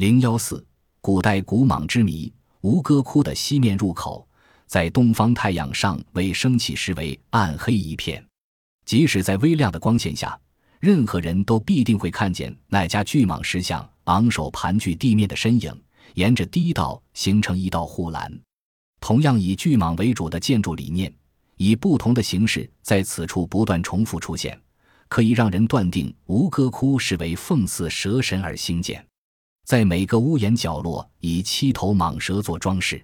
零幺四，古代古蟒之谜。吴哥窟的西面入口，在东方太阳尚未升起时为暗黑一片，即使在微亮的光线下，任何人都必定会看见那家巨蟒石像昂首盘踞地面的身影，沿着堤道形成一道护栏。同样以巨蟒为主的建筑理念，以不同的形式在此处不断重复出现，可以让人断定吴哥窟是为奉祀蛇神而兴建。在每个屋檐角落以七头蟒蛇做装饰。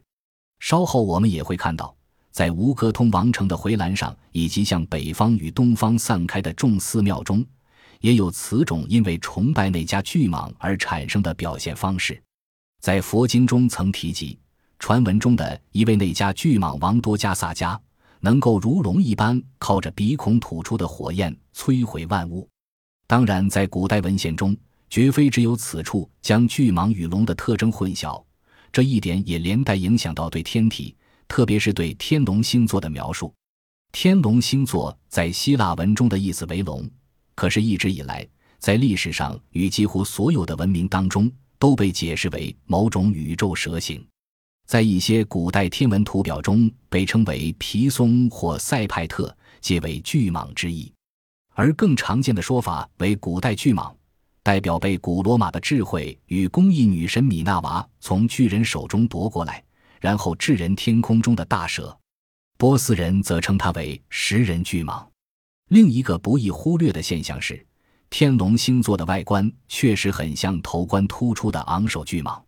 稍后我们也会看到，在吴哥通王城的回廊上，以及向北方与东方散开的众寺庙中，也有此种因为崇拜那家巨蟒而产生的表现方式。在佛经中曾提及，传闻中的一位那家巨蟒王多加萨迦，能够如龙一般靠着鼻孔吐出的火焰摧毁万物。当然，在古代文献中。绝非只有此处将巨蟒与龙的特征混淆，这一点也连带影响到对天体，特别是对天龙星座的描述。天龙星座在希腊文中的意思为龙，可是，一直以来，在历史上与几乎所有的文明当中，都被解释为某种宇宙蛇形，在一些古代天文图表中被称为皮松或塞派特，皆为巨蟒之意，而更常见的说法为古代巨蟒。代表被古罗马的智慧与工艺女神米娜娃从巨人手中夺过来，然后置人天空中的大蛇。波斯人则称它为食人巨蟒。另一个不易忽略的现象是，天龙星座的外观确实很像头冠突出的昂首巨蟒。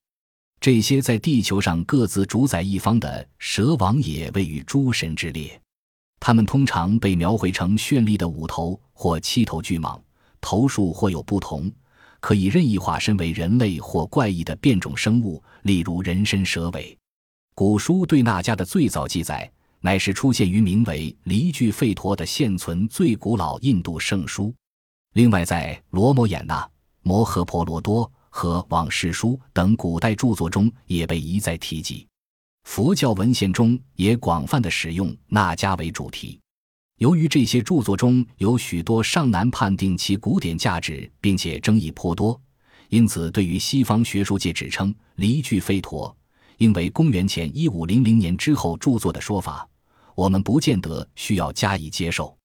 这些在地球上各自主宰一方的蛇王也位于诸神之列，他们通常被描绘成绚丽的五头或七头巨蟒，头数或有不同。可以任意化身为人类或怪异的变种生物，例如人身蛇尾。古书对那家的最早记载，乃是出现于名为《离句吠陀》的现存最古老印度圣书。另外，在《罗摩衍那》《摩诃婆罗多》和《往事书》等古代著作中，也被一再提及。佛教文献中也广泛的使用那迦为主题。由于这些著作中有许多尚难判定其古典价值，并且争议颇多，因此对于西方学术界指称《离句吠陀》应为公元前一五零零年之后著作的说法，我们不见得需要加以接受。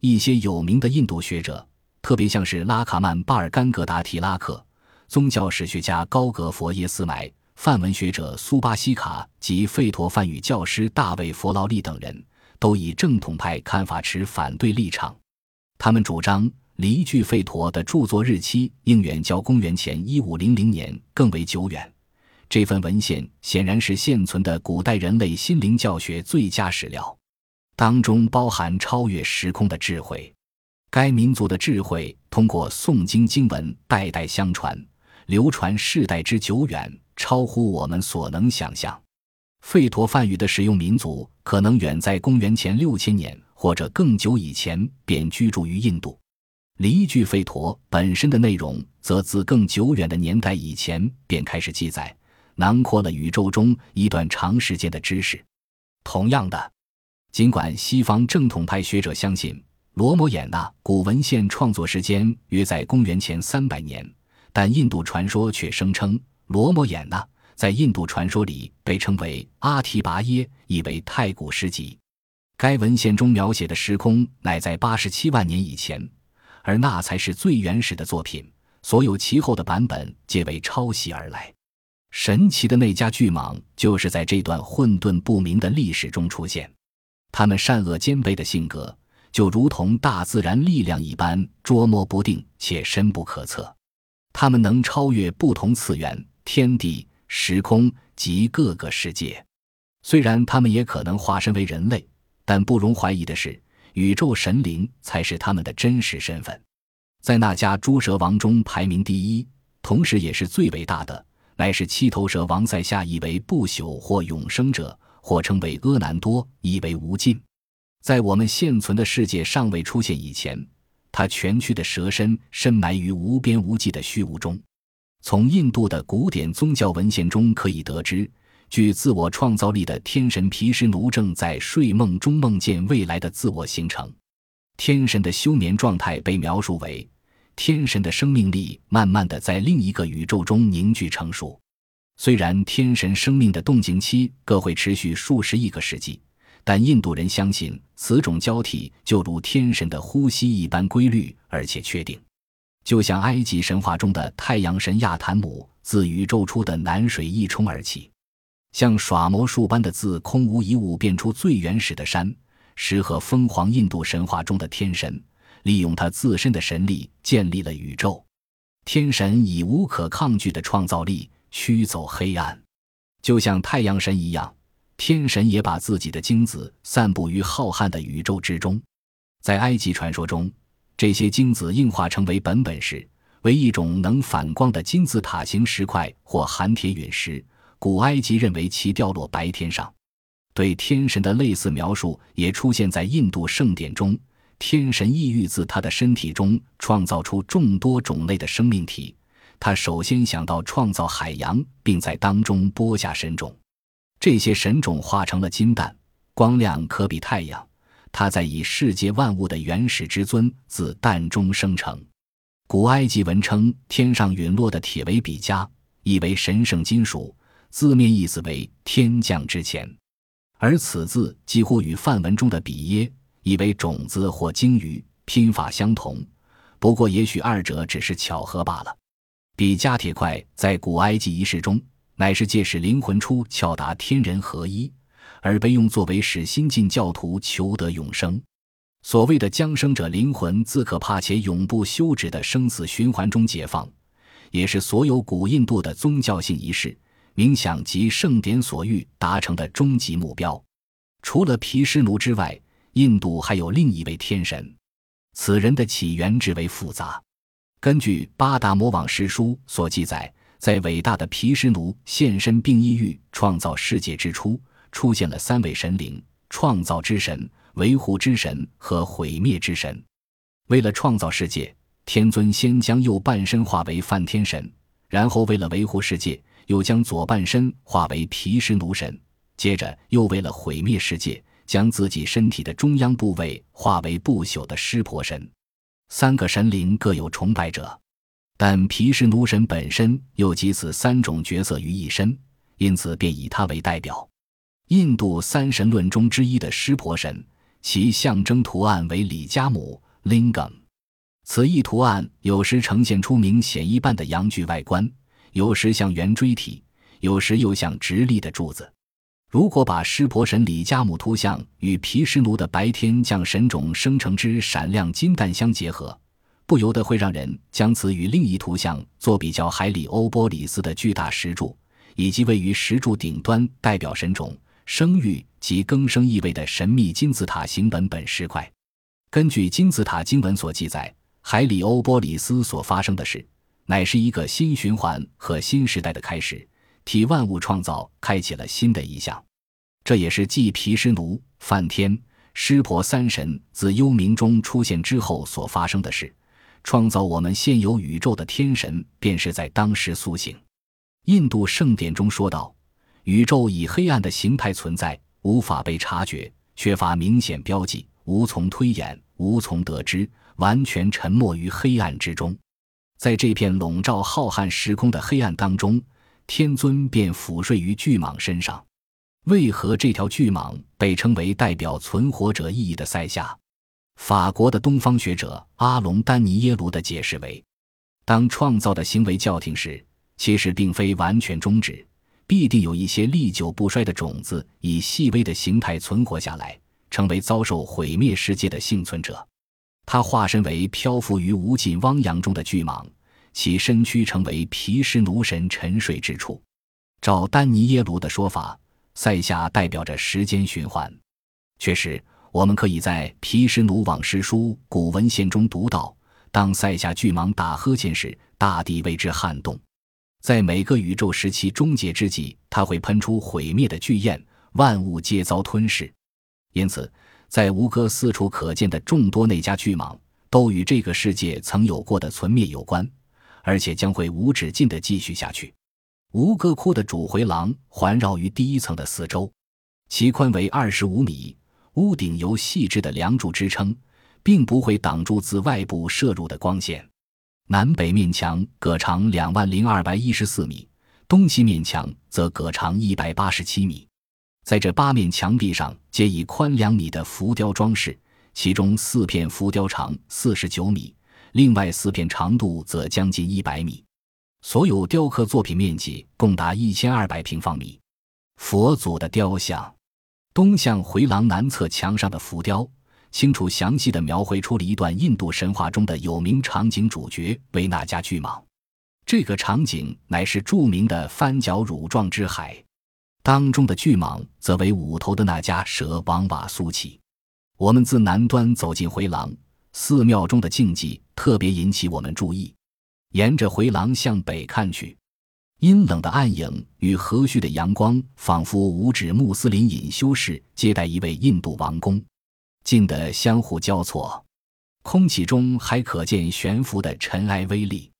一些有名的印度学者，特别像是拉卡曼巴尔甘格达提拉克、宗教史学家高格佛耶斯埋、梵文学者苏巴西卡及吠陀梵语教师大卫佛劳利等人。都以正统派看法持反对立场，他们主张离句吠陀的著作日期应远较公元前一五零零年更为久远。这份文献显然是现存的古代人类心灵教学最佳史料，当中包含超越时空的智慧。该民族的智慧通过诵经经文代代相传，流传世代之久远，超乎我们所能想象。吠陀梵语的使用民族可能远在公元前六千年或者更久以前便居住于印度。离句吠陀本身的内容则自更久远的年代以前便开始记载，囊括了宇宙中一段长时间的知识。同样的，尽管西方正统派学者相信罗摩衍那古文献创作时间约在公元前三百年，但印度传说却声称罗摩衍那。在印度传说里被称为阿提拔耶，意为太古时集。该文献中描写的时空乃在八十七万年以前，而那才是最原始的作品。所有其后的版本皆为抄袭而来。神奇的那家巨蟒就是在这段混沌不明的历史中出现。他们善恶兼备的性格，就如同大自然力量一般捉摸不定且深不可测。他们能超越不同次元、天地。时空及各个世界，虽然他们也可能化身为人类，但不容怀疑的是，宇宙神灵才是他们的真实身份。在那家诸蛇王中排名第一，同时也是最伟大的，乃是七头蛇王在下，意为不朽或永生者，或称为阿难多，意为无尽。在我们现存的世界尚未出现以前，他蜷曲的蛇身深埋于无边无际的虚无中。从印度的古典宗教文献中可以得知，具自我创造力的天神毗湿奴正在睡梦中梦见未来的自我形成。天神的休眠状态被描述为天神的生命力慢慢的在另一个宇宙中凝聚成熟。虽然天神生命的动静期各会持续数十亿个世纪，但印度人相信此种交替就如天神的呼吸一般规律而且确定。就像埃及神话中的太阳神亚坦姆自宇宙出的南水一冲而起，像耍魔术般的自空无一物变出最原始的山石和疯狂印度神话中的天神。利用他自身的神力建立了宇宙，天神以无可抗拒的创造力驱走黑暗，就像太阳神一样，天神也把自己的精子散布于浩瀚的宇宙之中。在埃及传说中，这些精子硬化成为本本石，为一种能反光的金字塔形石块或含铁陨石。古埃及认为其掉落白天上。对天神的类似描述也出现在印度圣典中。天神意欲自他的身体中创造出众多种类的生命体，他首先想到创造海洋，并在当中播下神种。这些神种化成了金蛋，光亮可比太阳。他在以世界万物的原始之尊自蛋中生成。古埃及文称天上陨落的铁为比加，意为神圣金属，字面意思为天降之前，而此字几乎与梵文中的比耶。意为种子或鲸鱼拼法相同，不过也许二者只是巧合罢了。比加铁块在古埃及仪式中乃是借使灵魂出窍达天人合一，而被用作为使新晋教徒求得永生。所谓的将生者灵魂自可怕且永不休止的生死循环中解放，也是所有古印度的宗教性仪式、冥想及圣典所欲达成的终极目标。除了毗湿奴之外。印度还有另一位天神，此人的起源至为复杂。根据《巴达摩往事书》所记载，在伟大的毗湿奴现身并意欲创造世界之初，出现了三位神灵：创造之神、维护之神和毁灭之神。为了创造世界，天尊先将右半身化为梵天神，然后为了维护世界，又将左半身化为毗湿奴神，接着又为了毁灭世界。将自己身体的中央部位化为不朽的湿婆神，三个神灵各有崇拜者，但毗湿奴神本身又集此三种角色于一身，因此便以他为代表。印度三神论中之一的湿婆神，其象征图案为里加姆 （lingam），此一图案有时呈现出明显一半的阳具外观，有时像圆锥体，有时又像直立的柱子。如果把湿婆神里加姆图像与毗湿奴的白天降神种生成之闪亮金蛋相结合，不由得会让人将此与另一图像做比较：海里欧波里斯的巨大石柱，以及位于石柱顶端代表神种、生育及更生意味的神秘金字塔形文本石块。根据金字塔经文所记载，海里欧波里斯所发生的事，乃是一个新循环和新时代的开始。替万物创造开启了新的一项，这也是继毗湿奴、梵天、湿婆三神自幽冥中出现之后所发生的事。创造我们现有宇宙的天神便是在当时苏醒。印度圣典中说道：“宇宙以黑暗的形态存在，无法被察觉，缺乏明显标记，无从推演，无从得知，完全沉没于黑暗之中。在这片笼罩浩瀚时空的黑暗当中。”天尊便俯睡于巨蟒身上，为何这条巨蟒被称为代表存活者意义的塞夏？法国的东方学者阿隆丹尼耶卢的解释为：当创造的行为叫停时，其实并非完全终止，必定有一些历久不衰的种子以细微的形态存活下来，成为遭受毁灭世界的幸存者。他化身为漂浮于无尽汪洋中的巨蟒。其身躯成为毗湿奴神沉睡之处。照丹尼耶卢的说法，塞夏代表着时间循环。确实，我们可以在《毗湿奴往事书》古文献中读到：当塞夏巨蟒打呵欠时，大地为之撼动。在每个宇宙时期终结之际，它会喷出毁灭的巨焰，万物皆遭吞噬。因此，在吴哥四处可见的众多内家巨蟒，都与这个世界曾有过的存灭有关。而且将会无止境地继续下去。吴哥窟的主回廊环绕于第一层的四周，其宽为二十五米，屋顶由细致的梁柱支撑，并不会挡住自外部射入的光线。南北面墙各长两万零二百一十四米，东西面墙则各长一百八十七米。在这八面墙壁上，皆以宽两米的浮雕装饰，其中四片浮雕长四十九米，另外四片长度则将近一百米。所有雕刻作品面积共达一千二百平方米。佛祖的雕像，东向回廊南侧墙上的浮雕，清楚详细地描绘出了一段印度神话中的有名场景，主角为那迦巨蟒。这个场景乃是著名的翻角乳状之海。当中的巨蟒则为五头的那迦蛇王瓦苏奇。我们自南端走进回廊，寺庙中的静寂特别引起我们注意。沿着回廊向北看去，阴冷的暗影与和煦的阳光，仿佛五指穆斯林隐修士接待一位印度王公，近得相互交错。空气中还可见悬浮的尘埃微粒。